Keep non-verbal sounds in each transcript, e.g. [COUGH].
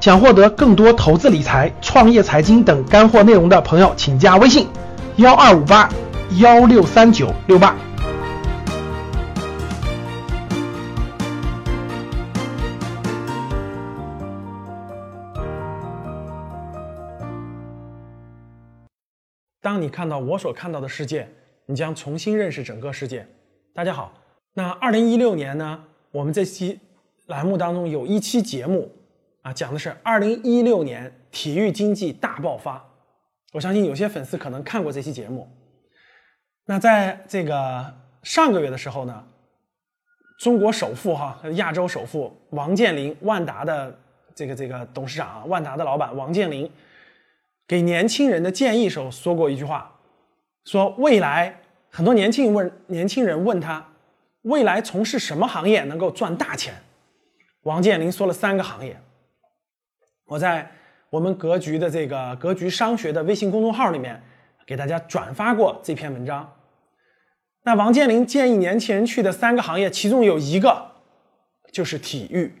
想获得更多投资理财、创业财经等干货内容的朋友，请加微信幺二五八幺六三九六八。当你看到我所看到的世界，你将重新认识整个世界。大家好，那二零一六年呢？我们这期栏目当中有一期节目讲的是二零一六年体育经济大爆发。我相信有些粉丝可能看过这期节目。那在这个上个月的时候呢，中国首富哈，亚洲首富王健林，万达的这个这个董事长啊，万达的老板王健林。给年轻人的建议时候说过一句话，说未来很多年轻人问年轻人问他，未来从事什么行业能够赚大钱？王健林说了三个行业。我在我们格局的这个格局商学的微信公众号里面给大家转发过这篇文章。那王健林建议年轻人去的三个行业，其中有一个就是体育，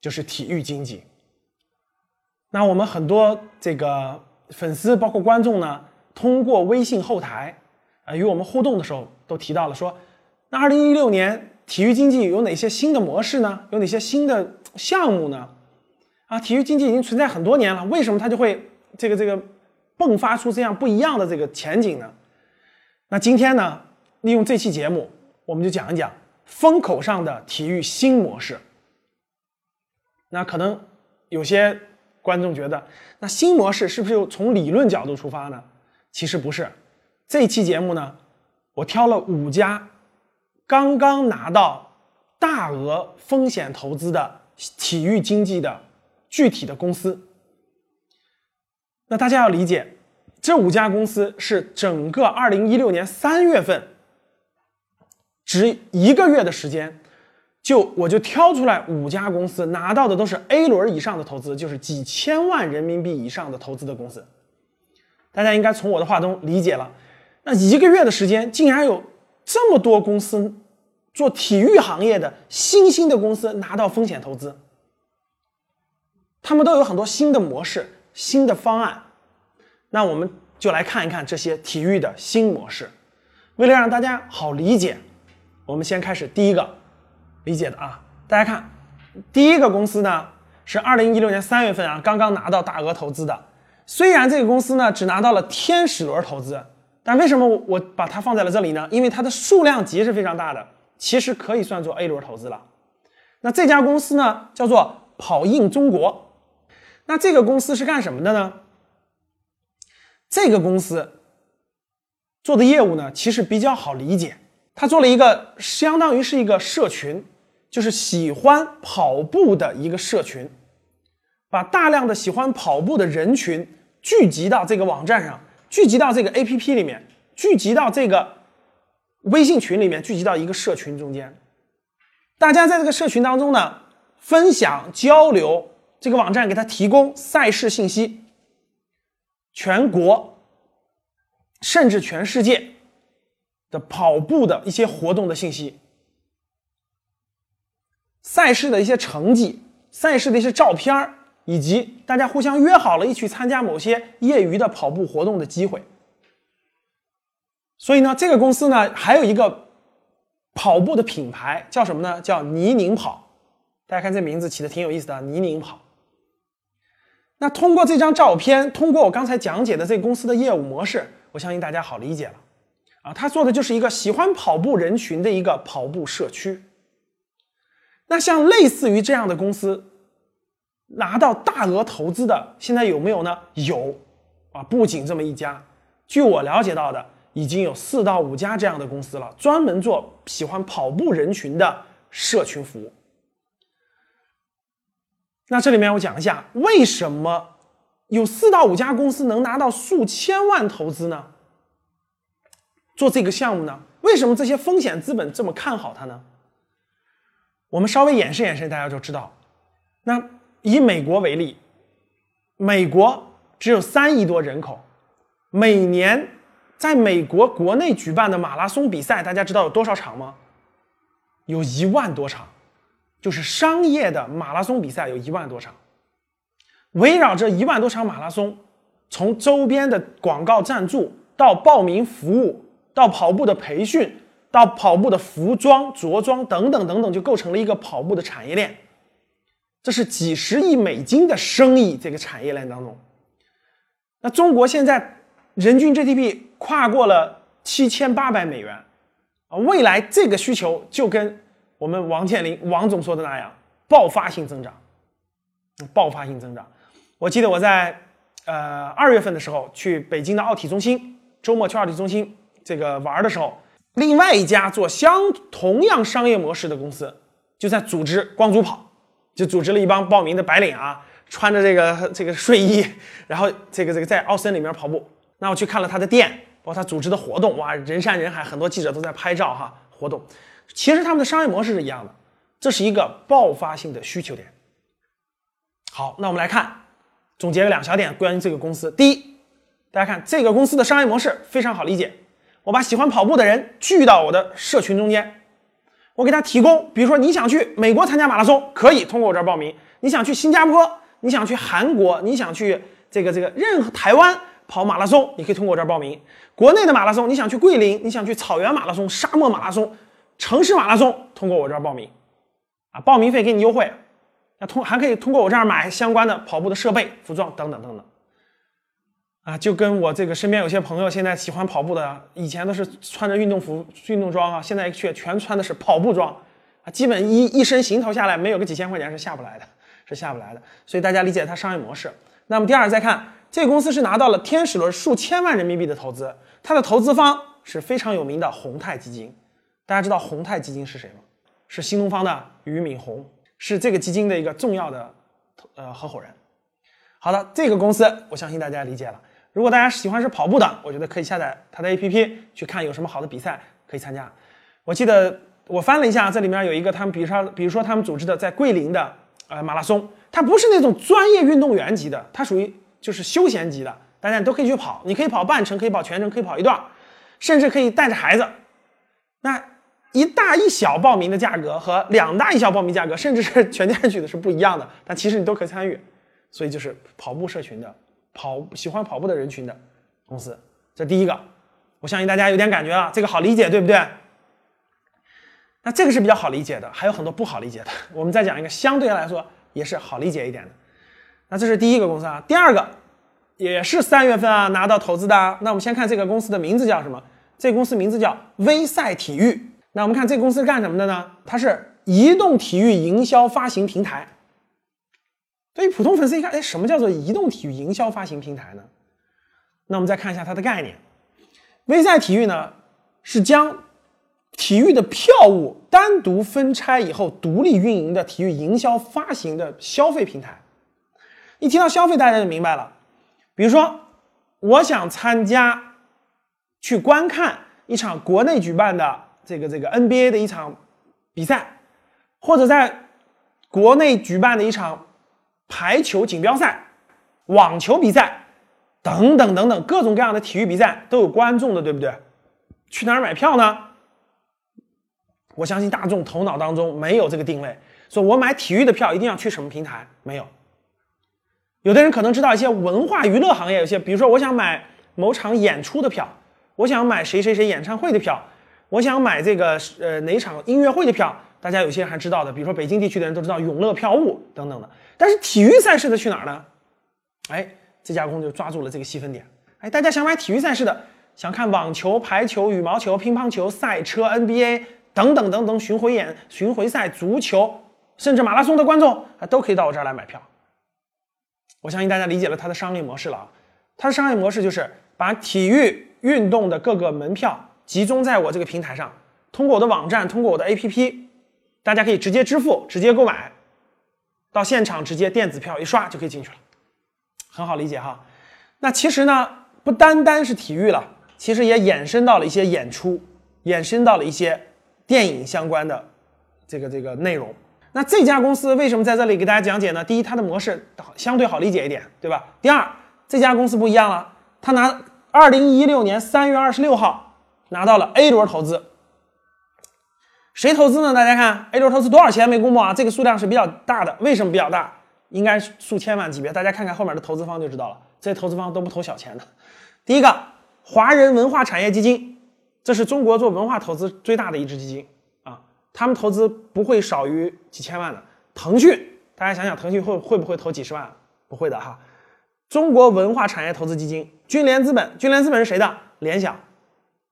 就是体育经济。那我们很多这个粉丝，包括观众呢，通过微信后台啊与我们互动的时候，都提到了说，那二零一六年体育经济有哪些新的模式呢？有哪些新的项目呢？啊，体育经济已经存在很多年了，为什么它就会这个这个迸发出这样不一样的这个前景呢？那今天呢，利用这期节目，我们就讲一讲风口上的体育新模式。那可能有些。观众觉得，那新模式是不是又从理论角度出发呢？其实不是。这期节目呢，我挑了五家刚刚拿到大额风险投资的体育经济的具体的公司。那大家要理解，这五家公司是整个二零一六年三月份，只一个月的时间。就我就挑出来五家公司拿到的都是 A 轮以上的投资，就是几千万人民币以上的投资的公司。大家应该从我的话中理解了，那一个月的时间竟然有这么多公司做体育行业的新兴的公司拿到风险投资，他们都有很多新的模式、新的方案。那我们就来看一看这些体育的新模式。为了让大家好理解，我们先开始第一个。理解的啊，大家看，第一个公司呢是二零一六年三月份啊刚刚拿到大额投资的，虽然这个公司呢只拿到了天使轮投资，但为什么我我把它放在了这里呢？因为它的数量级是非常大的，其实可以算作 A 轮投资了。那这家公司呢叫做跑印中国，那这个公司是干什么的呢？这个公司做的业务呢其实比较好理解。他做了一个相当于是一个社群，就是喜欢跑步的一个社群，把大量的喜欢跑步的人群聚集到这个网站上，聚集到这个 APP 里面，聚集到这个微信群里面，聚集到一个社群中间。大家在这个社群当中呢，分享交流，这个网站给他提供赛事信息，全国甚至全世界。的跑步的一些活动的信息，赛事的一些成绩，赛事的一些照片以及大家互相约好了一起参加某些业余的跑步活动的机会。所以呢，这个公司呢还有一个跑步的品牌叫什么呢？叫泥泞跑。大家看这名字起的挺有意思的，泥泞跑。那通过这张照片，通过我刚才讲解的这公司的业务模式，我相信大家好理解了。啊，他做的就是一个喜欢跑步人群的一个跑步社区。那像类似于这样的公司，拿到大额投资的，现在有没有呢？有，啊，不仅这么一家，据我了解到的，已经有四到五家这样的公司了，专门做喜欢跑步人群的社群服务。那这里面我讲一下，为什么有四到五家公司能拿到数千万投资呢？做这个项目呢？为什么这些风险资本这么看好它呢？我们稍微演示演示，大家就知道。那以美国为例，美国只有三亿多人口，每年在美国国内举办的马拉松比赛，大家知道有多少场吗？有一万多场，就是商业的马拉松比赛有一万多场。围绕着一万多场马拉松，从周边的广告赞助到报名服务，到跑步的培训，到跑步的服装着装等等等等，就构成了一个跑步的产业链。这是几十亿美金的生意，这个产业链当中。那中国现在人均 GDP 跨过了七千八百美元啊，未来这个需求就跟我们王健林王总说的那样，爆发性增长，爆发性增长。我记得我在呃二月份的时候去北京的奥体中心，周末去奥体中心这个玩的时候，另外一家做相同样商业模式的公司就在组织光组跑，就组织了一帮报名的白领啊。穿着这个这个睡衣，然后这个这个在奥森里面跑步。那我去看了他的店，包括他组织的活动，哇，人山人海，很多记者都在拍照哈。活动，其实他们的商业模式是一样的，这是一个爆发性的需求点。好，那我们来看，总结了两小点关于这个公司。第一，大家看这个公司的商业模式非常好理解，我把喜欢跑步的人聚到我的社群中间，我给他提供，比如说你想去美国参加马拉松，可以通过我这儿报名；你想去新加坡。你想去韩国，你想去这个这个任何台湾跑马拉松，你可以通过我这儿报名。国内的马拉松，你想去桂林，你想去草原马拉松、沙漠马拉松、城市马拉松，通过我这儿报名，啊，报名费给你优惠，那通还可以通过我这儿买相关的跑步的设备、服装等等等等，啊，就跟我这个身边有些朋友现在喜欢跑步的，以前都是穿着运动服、运动装啊，现在却全穿的是跑步装，啊，基本一一身行头下来，没有个几千块钱是下不来的。是下不来的，所以大家理解它商业模式。那么第二，再看这个公司是拿到了天使轮数千万人民币的投资，它的投资方是非常有名的宏泰基金。大家知道宏泰基金是谁吗？是新东方的俞敏洪，是这个基金的一个重要的呃合伙人。好的，这个公司我相信大家理解了。如果大家喜欢是跑步的，我觉得可以下载它的 APP 去看有什么好的比赛可以参加。我记得我翻了一下，这里面有一个他们，比如说比如说他们组织的在桂林的。呃，马拉松它不是那种专业运动员级的，它属于就是休闲级的，大家都可以去跑。你可以跑半程，可以跑全程，可以跑一段，甚至可以带着孩子。那一大一小报名的价格和两大一小报名价格，[LAUGHS] 甚至是全家去的是不一样的。但其实你都可以参与，所以就是跑步社群的跑喜欢跑步的人群的公司。这第一个，我相信大家有点感觉了，这个好理解，对不对？那这个是比较好理解的，还有很多不好理解的。我们再讲一个相对来说也是好理解一点的。那这是第一个公司啊，第二个也是三月份啊拿到投资的。那我们先看这个公司的名字叫什么？这个公司名字叫威赛体育。那我们看这公司干什么的呢？它是移动体育营销发行平台。对于普通粉丝一看，哎，什么叫做移动体育营销发行平台呢？那我们再看一下它的概念。微赛体育呢是将体育的票务单独分拆以后独立运营的体育营销发行的消费平台。一提到消费，大家就明白了。比如说，我想参加去观看一场国内举办的这个这个 NBA 的一场比赛，或者在国内举办的一场排球锦标赛、网球比赛等等等等各种各样的体育比赛都有观众的，对不对？去哪儿买票呢？我相信大众头脑当中没有这个定位，说我买体育的票一定要去什么平台？没有。有的人可能知道一些文化娱乐行业，有些比如说我想买某场演出的票，我想买谁谁谁演唱会的票，我想买这个呃哪场音乐会的票，大家有些人还知道的，比如说北京地区的人都知道永乐票务等等的。但是体育赛事的去哪儿呢？哎，这家公司就抓住了这个细分点。哎，大家想买体育赛事的，想看网球、排球、羽毛球、乒乓球、赛车、NBA。等等等等，巡回演、巡回赛、足球，甚至马拉松的观众啊，都可以到我这儿来买票。我相信大家理解了它的商业模式了啊。它的商业模式就是把体育运动的各个门票集中在我这个平台上，通过我的网站，通过我的 APP，大家可以直接支付、直接购买，到现场直接电子票一刷就可以进去了，很好理解哈。那其实呢，不单单是体育了，其实也衍生到了一些演出，衍生到了一些。电影相关的这个这个内容，那这家公司为什么在这里给大家讲解呢？第一，它的模式相对好理解一点，对吧？第二，这家公司不一样了，它拿二零一六年三月二十六号拿到了 A 轮投资，谁投资呢？大家看 A 轮投资多少钱没公布啊？这个数量是比较大的，为什么比较大？应该数千万级别。大家看看后面的投资方就知道了，这些投资方都不投小钱的。第一个，华人文化产业基金，这是中国做文化投资最大的一支基金啊，他们投资不会少于几千万的。腾讯，大家想想，腾讯会会不会投几十万？不会的哈。中国文化产业投资基金，君联资本，君联资本是谁的？联想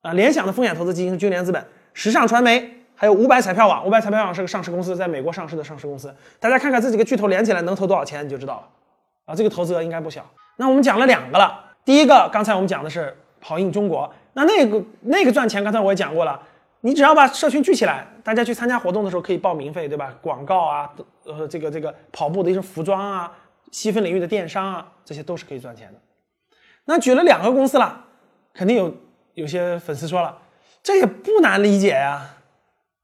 啊，联想的风险投资基金是君联资本。时尚传媒，还有五百彩票网，五百彩票网是个上市公司，在美国上市的上市公司。大家看看这几个巨头连起来能投多少钱，你就知道了啊。这个投资额应该不小。那我们讲了两个了，第一个刚才我们讲的是跑赢中国，那那个那个赚钱，刚才我也讲过了，你只要把社群聚起来，大家去参加活动的时候可以报名费，对吧？广告啊，呃，这个这个跑步的一些服装啊，细分领域的电商啊，这些都是可以赚钱的。那举了两个公司了，肯定有有些粉丝说了。这也不难理解呀，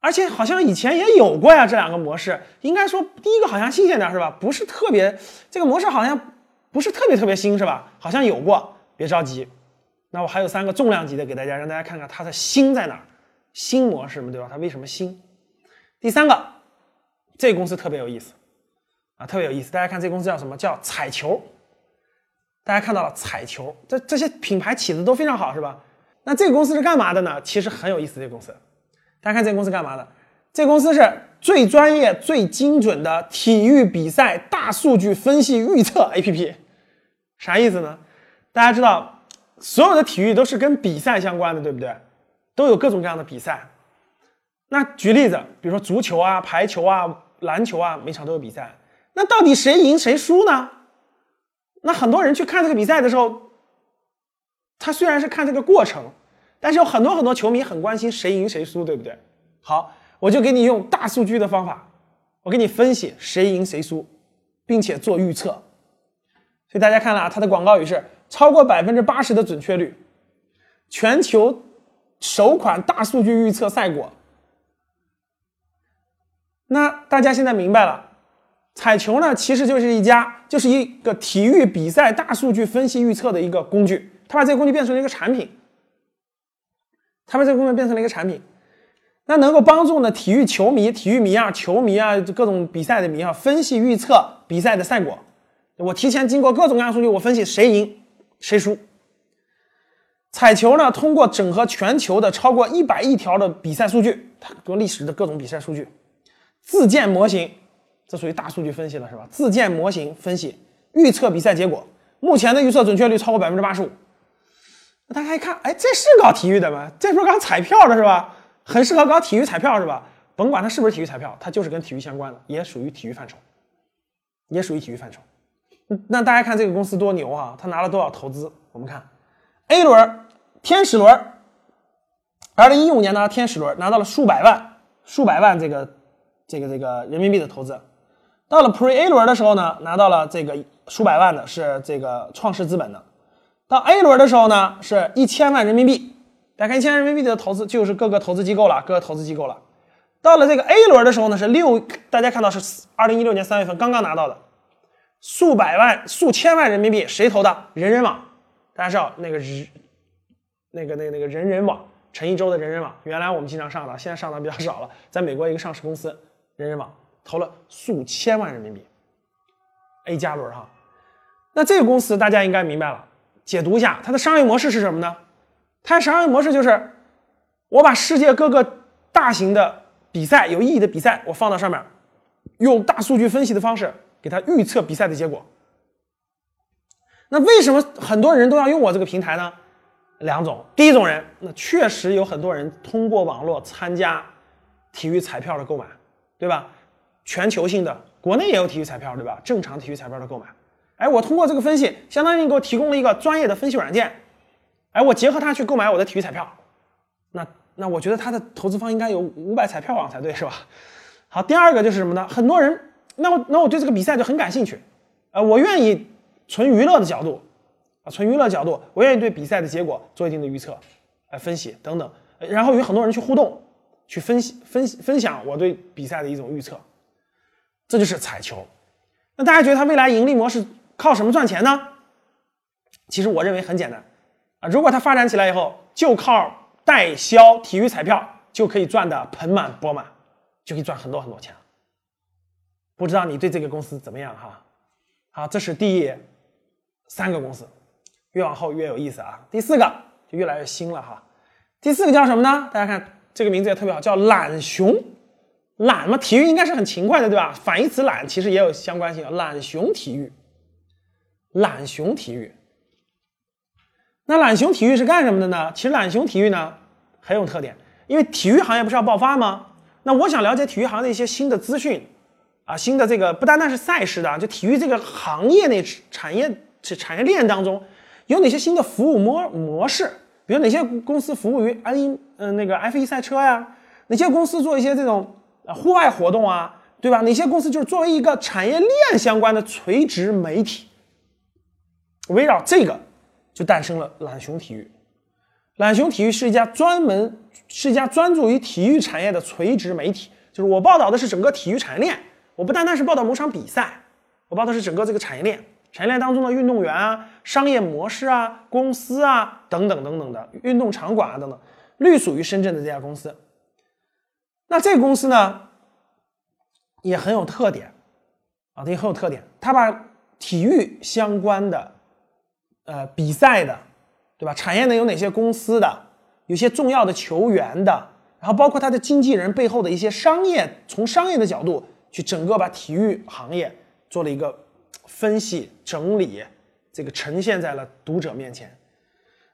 而且好像以前也有过呀，这两个模式应该说第一个好像新鲜点是吧？不是特别，这个模式好像不是特别特别新是吧？好像有过，别着急，那我还有三个重量级的给大家，让大家看看它的新在哪儿，新模式嘛，对吧？它为什么新？第三个，这公司特别有意思啊，特别有意思，大家看这公司叫什么？叫彩球，大家看到了彩球，这这些品牌起的都非常好是吧？那这个公司是干嘛的呢？其实很有意思。这个公司，大家看这个公司干嘛的？这个公司是最专业、最精准的体育比赛大数据分析预测 APP。啥意思呢？大家知道，所有的体育都是跟比赛相关的，对不对？都有各种各样的比赛。那举例子，比如说足球啊、排球啊、篮球啊，每场都有比赛。那到底谁赢谁输呢？那很多人去看这个比赛的时候。他虽然是看这个过程，但是有很多很多球迷很关心谁赢谁输，对不对？好，我就给你用大数据的方法，我给你分析谁赢谁输，并且做预测。所以大家看了啊，它的广告语是超过百分之八十的准确率，全球首款大数据预测赛果。那大家现在明白了，彩球呢其实就是一家，就是一个体育比赛大数据分析预测的一个工具。他把这个工具变成了一个产品，他把这个工具变成了一个产品，那能够帮助呢体育球迷、体育迷啊、球迷啊、各种比赛的迷啊分析预测比赛的赛果。我提前经过各种各样数据，我分析谁赢谁输。彩球呢，通过整合全球的超过一百亿条的比赛数据，它多历史的各种比赛数据，自建模型，这属于大数据分析了，是吧？自建模型分析预测比赛结果，目前的预测准确率超过百分之八十五。大家一看，哎，这是搞体育的吗？这不是搞彩票的是吧？很适合搞体育彩票是吧？甭管它是不是体育彩票，它就是跟体育相关的，也属于体育范畴，也属于体育范畴。那大家看这个公司多牛啊！他拿了多少投资？我们看 A 轮天使轮，二零一五年呢，天使轮拿到了数百万、数百万这个这个这个人民币的投资。到了 Pre A 轮的时候呢，拿到了这个数百万的，是这个创世资本的。到 A 轮的时候呢，是一千万人民币。大家看一千万人民币的投资，就是各个投资机构了，各个投资机构了。到了这个 A 轮的时候呢，是六，大家看到是二零一六年三月份刚刚拿到的，数百万、数千万人民币，谁投的？人人网。大家知道那个日，那个那个那个人人网，陈一舟的人人网，原来我们经常上的，现在上的比较少了。在美国一个上市公司，人人网投了数千万人民币，A 加轮哈。那这个公司大家应该明白了。解读一下它的商业模式是什么呢？它的商业模式就是，我把世界各个大型的比赛、有意义的比赛，我放到上面，用大数据分析的方式给它预测比赛的结果。那为什么很多人都要用我这个平台呢？两种，第一种人，那确实有很多人通过网络参加体育彩票的购买，对吧？全球性的，国内也有体育彩票，对吧？正常体育彩票的购买。哎，我通过这个分析，相当于你给我提供了一个专业的分析软件。哎，我结合它去购买我的体育彩票，那那我觉得它的投资方应该有五百彩票网才对，是吧？好，第二个就是什么呢？很多人，那我那我对这个比赛就很感兴趣，呃，我愿意纯娱乐的角度，啊，纯娱乐角度，我愿意对比赛的结果做一定的预测，呃，分析等等，然后与很多人去互动，去分析分析分享我对比赛的一种预测，这就是彩球。那大家觉得它未来盈利模式？靠什么赚钱呢？其实我认为很简单啊，如果它发展起来以后，就靠代销体育彩票就可以赚的盆满钵满，就可以赚很多很多钱。不知道你对这个公司怎么样哈？好，这是第三个公司，越往后越有意思啊。第四个就越来越新了哈。第四个叫什么呢？大家看这个名字也特别好，叫懒熊。懒嘛，体育应该是很勤快的，对吧？反义词懒其实也有相关性，懒熊体育。懒熊体育。那懒熊体育是干什么的呢？其实懒熊体育呢很有特点，因为体育行业不是要爆发吗？那我想了解体育行业的一些新的资讯。啊，新的这个不单单是赛事的，就体育这个行业内产业产业链当中，有哪些新的服务模模式？比如哪些公司服务于 F 一嗯那个 F1 赛车呀？哪些公司做一些这种户外活动啊？对吧？哪些公司就是作为一个产业链相关的垂直媒体？围绕这个就诞生了懒熊体育。懒熊体育是一家专门是一家专注于体育产业的垂直媒体，就是我报道的是整个体育产业链。我不单单是报道某场比赛，我报的是整个这个产业链，产业链当中的运动员啊、商业模式啊、公司啊等等等等的运动场馆啊等等，隶属于深圳的这家公司。那这个公司呢，也很有特点啊，它也很有特点，它把体育相关的呃比赛的，对吧？产业内有哪些公司的，有些重要的球员的，然后包括他的经纪人背后的一些商业，从商业的角度。去整个把体育行业做了一个分析整理，这个呈现在了读者面前。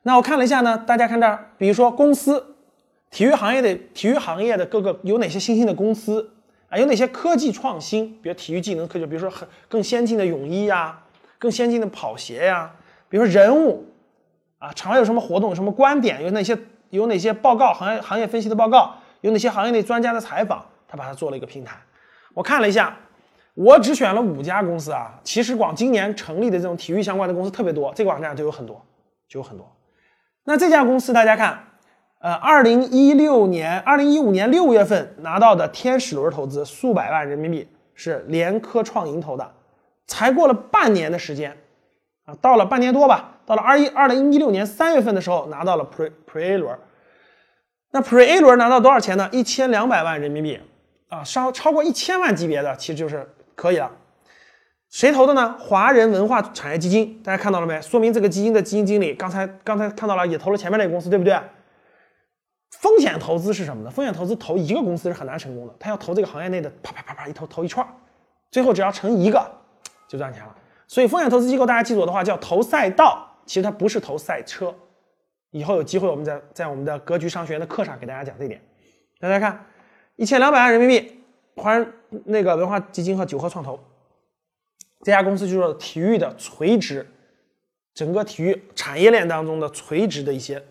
那我看了一下呢，大家看这儿，比如说公司，体育行业的体育行业的各个有哪些新兴的公司啊？有哪些科技创新？比如体育技能科技，比如说很更先进的泳衣呀，更先进的跑鞋呀。比如说人物啊，场外有什么活动，有什么观点，有哪些有哪些报告，行业行业分析的报告，有哪些行业内专家的采访，他把它做了一个平台。我看了一下，我只选了五家公司啊。其实光今年成立的这种体育相关的公司特别多，这个网站就有很多，就有很多。那这家公司大家看，呃，二零一六年、二零一五年六月份拿到的天使轮投资数百万人民币，是联科创盈投的，才过了半年的时间到了半年多吧，到了二一二零一六年三月份的时候拿到了 Pre Pre A 轮。那 Pre A 轮拿到多少钱呢？一千两百万人民币。啊，超超过一千万级别的，其实就是可以了。谁投的呢？华人文化产业基金，大家看到了没？说明这个基金的基金经理刚才刚才看到了，也投了前面那个公司，对不对？风险投资是什么呢？风险投资投一个公司是很难成功的，他要投这个行业内的啪啪啪啪一投投一串，最后只要成一个就赚钱了。所以风险投资机构大家记住我的话叫投赛道，其实它不是投赛车。以后有机会我们在在我们的格局商学院的课上给大家讲这一点。大家看。一千两百万人民币，华人那个文化基金和九合创投这家公司就是体育的垂直，整个体育产业链当中的垂直的一些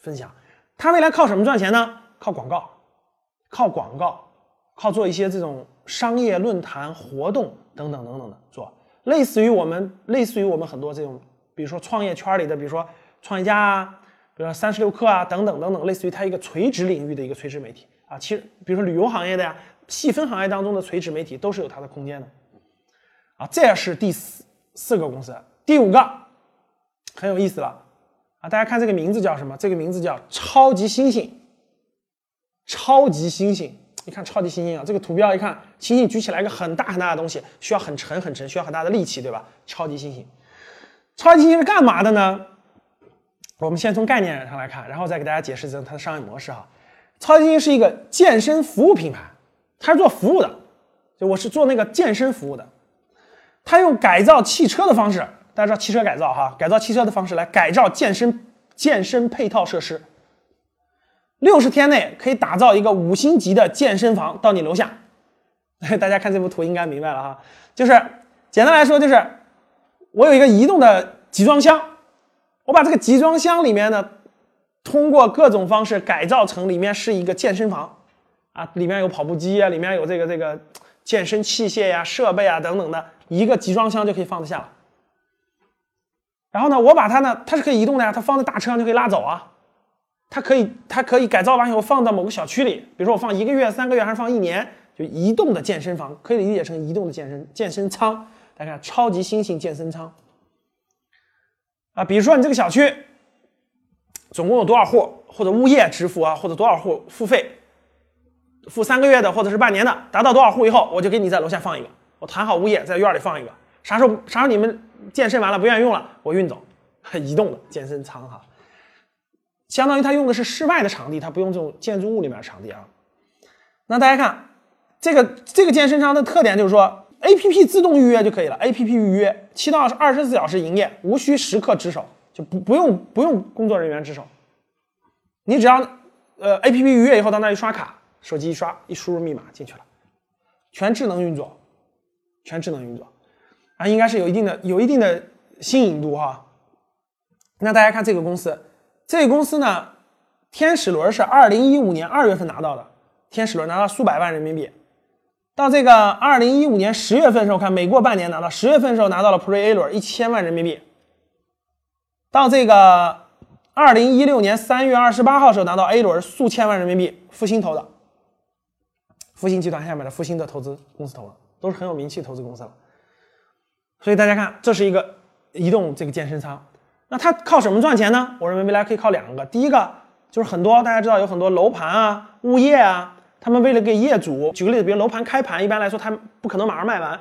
分享。它未来靠什么赚钱呢？靠广告，靠广告，靠做一些这种商业论坛活动等等等等的做，类似于我们类似于我们很多这种，比如说创业圈里的，比如说创业家啊，比如说三十六氪啊等等等等，类似于它一个垂直领域的一个垂直媒体。啊，其实比如说旅游行业的呀，细分行业当中的垂直媒体都是有它的空间的。啊，这是第四四个公司，第五个很有意思了啊！大家看这个名字叫什么？这个名字叫超级猩猩。超级猩猩，你看超级猩猩啊，这个图标一看，猩猩举起来一个很大很大的东西，需要很沉很沉，需要很大的力气，对吧？超级猩猩，超级猩猩是干嘛的呢？我们先从概念上来看，然后再给大家解释一下它的商业模式哈。超级猩猩是一个健身服务品牌，它是做服务的，就我是做那个健身服务的。它用改造汽车的方式，大家知道汽车改造哈，改造汽车的方式来改造健身健身配套设施。六十天内可以打造一个五星级的健身房到你楼下。[LAUGHS] 大家看这幅图应该明白了哈，就是简单来说就是我有一个移动的集装箱，我把这个集装箱里面呢。通过各种方式改造成里面是一个健身房，啊，里面有跑步机啊，里面有这个这个健身器械呀、设备啊等等的，一个集装箱就可以放得下了。然后呢，我把它呢，它是可以移动的呀，它放在大车上就可以拉走啊。它可以，它可以改造完以后放到某个小区里，比如说我放一个月、三个月还是放一年，就移动的健身房，可以理解成移动的健身健身舱。大家看，超级新型健身舱啊，比如说你这个小区。总共有多少户或者物业支付啊，或者多少户付费，付三个月的或者是半年的，达到多少户以后，我就给你在楼下放一个。我谈好物业在院里放一个，啥时候啥时候你们健身完了不愿意用了，我运走，[LAUGHS] 移动的健身仓哈，相当于它用的是室外的场地，它不用这种建筑物里面的场地啊。那大家看这个这个健身仓的特点就是说，A P P 自动预约就可以了，A P P 预约七到二十四小时营业，无需时刻值守，就不不用不用工作人员值守，你只要呃 A P P 预约以后到那一刷卡，手机一刷一输入密码进去了，全智能运作，全智能运作。啊，应该是有一定的有一定的新颖度哈。那大家看这个公司，这个公司呢，天使轮是二零一五年二月份拿到的，天使轮拿到数百万人民币。到这个二零一五年十月份的时候，看每过半年拿到，十月份的时候拿到了 Pre A 轮一千万人民币。到这个二零一六年三月二十八号时候拿到 A 轮数千万人民币，复星投的，复星集团下面的复星的投资公司投的，都是很有名气投资公司了。所以大家看，这是一个移动这个健身仓，那它靠什么赚钱呢？我认为未来可以靠两个，第一个就是很多大家知道有很多楼盘啊、物业啊，他们为了给业主，举个例子，比如楼盘开盘，一般来说他不可能马上卖完，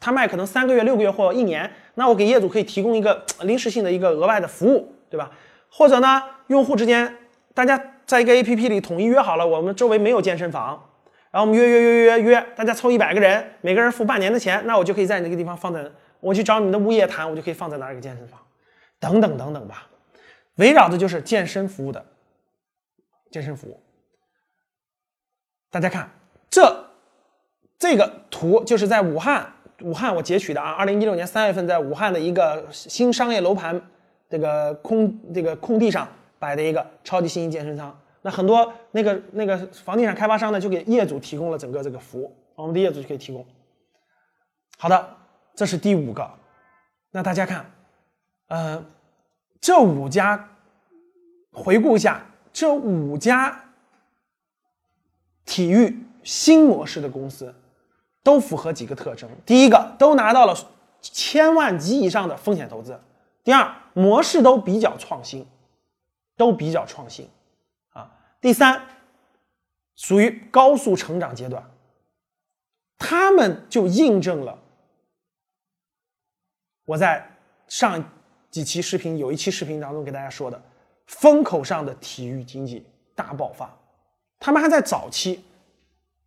他卖可能三个月、六个月或一年，那我给业主可以提供一个 [TSK] 临时性的一个额外的服务，对吧？或者呢，用户之间大家在一个 APP 里统一约好了，我们周围没有健身房。然后我们约约约约约，大家凑一百个人，每个人付半年的钱，那我就可以在你那个地方放在，我去找你们的物业谈，我就可以放在那儿一个健身房，等等等等吧，围绕的就是健身服务的健身服务。大家看这这个图就是在武汉，武汉我截取的啊，二零一六年三月份在武汉的一个新商业楼盘这个空这个空地上摆的一个超级新型健身仓。那很多那个那个房地产开发商呢，就给业主提供了整个这个服务，我们的业主就可以提供。好的，这是第五个。那大家看，呃，这五家回顾一下，这五家体育新模式的公司都符合几个特征：第一个，都拿到了千万级以上的风险投资；第二，模式都比较创新，都比较创新啊。第三，属于高速成长阶段，他们就印证了我在上几期视频有一期视频当中给大家说的风口上的体育经济大爆发。他们还在早期，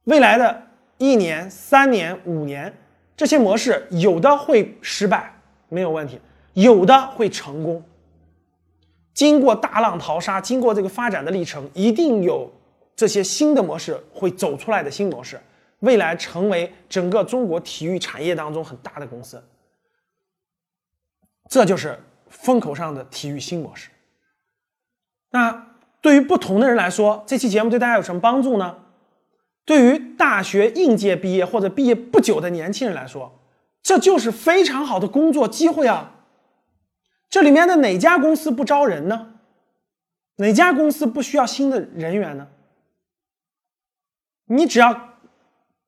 未来的一年、三年、五年，这些模式有的会失败，没有问题；有的会成功。经过大浪淘沙，经过这个发展的历程，一定有这些新的模式会走出来的新模式，未来成为整个中国体育产业当中很大的公司。这就是风口上的体育新模式。那对于不同的人来说，这期节目对大家有什么帮助呢？对于大学应届毕业或者毕业不久的年轻人来说，这就是非常好的工作机会啊！这里面的哪家公司不招人呢？哪家公司不需要新的人员呢？你只要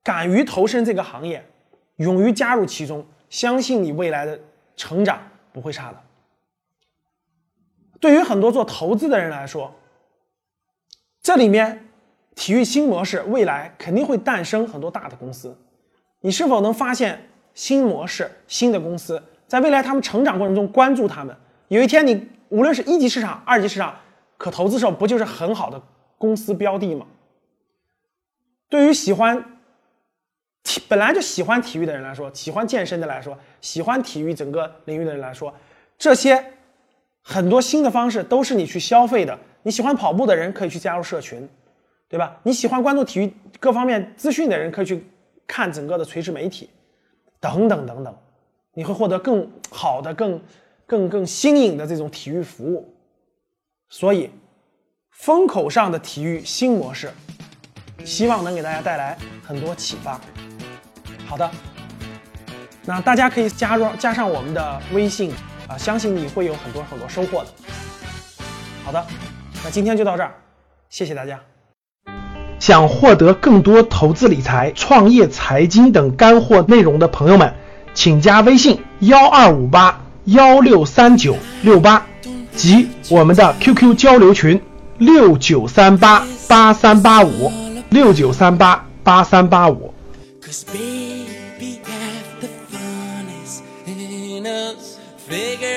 敢于投身这个行业，勇于加入其中，相信你未来的成长不会差的。对于很多做投资的人来说，这里面体育新模式未来肯定会诞生很多大的公司。你是否能发现新模式、新的公司？在未来，他们成长过程中关注他们，有一天你无论是一级市场、二级市场可投资的时候，不就是很好的公司标的吗？对于喜欢体本来就喜欢体育的人来说，喜欢健身的来说，喜欢体育整个领域的人来说，这些很多新的方式都是你去消费的。你喜欢跑步的人可以去加入社群，对吧？你喜欢关注体育各方面资讯的人可以去看整个的垂直媒体，等等等等。你会获得更好的、更、更、更新颖的这种体育服务，所以风口上的体育新模式，希望能给大家带来很多启发。好的，那大家可以加入加上我们的微信啊，相信你会有很多很多收获的。好的，那今天就到这儿，谢谢大家。想获得更多投资理财、创业、财经等干货内容的朋友们。请加微信幺二五八幺六三九六八及我们的 QQ 交流群六九三八八三八五六九三八八三八五。Figure